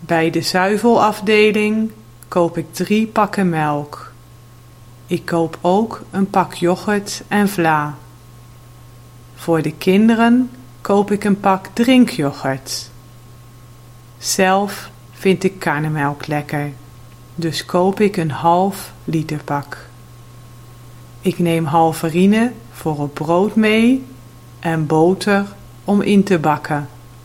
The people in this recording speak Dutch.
Bij de zuivelafdeling koop ik drie pakken melk. Ik koop ook een pak yoghurt en vla. Voor de kinderen koop ik een pak drinkyoghurt. Zelf vind ik karnemelk lekker, dus koop ik een half liter pak. Ik neem halverine voor op brood mee en boter om in te bakken.